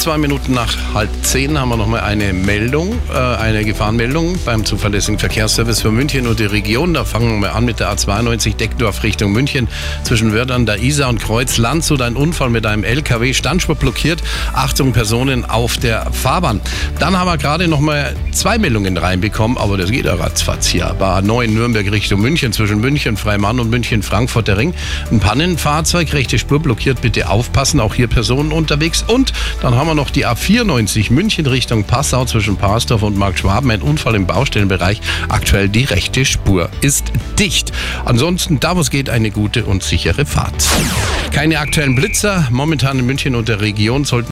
zwei Minuten nach halb zehn haben wir nochmal eine Meldung, äh, eine Gefahrenmeldung beim zuverlässigen Verkehrsservice für München und die Region. Da fangen wir an mit der A92 Deckdorf Richtung München zwischen Wördern, der Isar und Kreuz Landshut. Ein Unfall mit einem LKW, Standspur blockiert. Achtung, Personen auf der Fahrbahn. Dann haben wir gerade nochmal zwei Meldungen reinbekommen, aber das geht ja ratzfatz hier. Bei A9 Nürnberg Richtung München zwischen München Freimann und München Frankfurter Ring. Ein Pannenfahrzeug, rechte Spur blockiert. Bitte aufpassen, auch hier Personen unterwegs. Und dann haben wir noch die A94 München Richtung Passau zwischen Parsdorf und Mark Schwaben. Ein Unfall im Baustellenbereich. Aktuell die rechte Spur ist dicht. Ansonsten, da wo es geht, eine gute und sichere Fahrt. Keine aktuellen Blitzer. Momentan in München und der Region sollten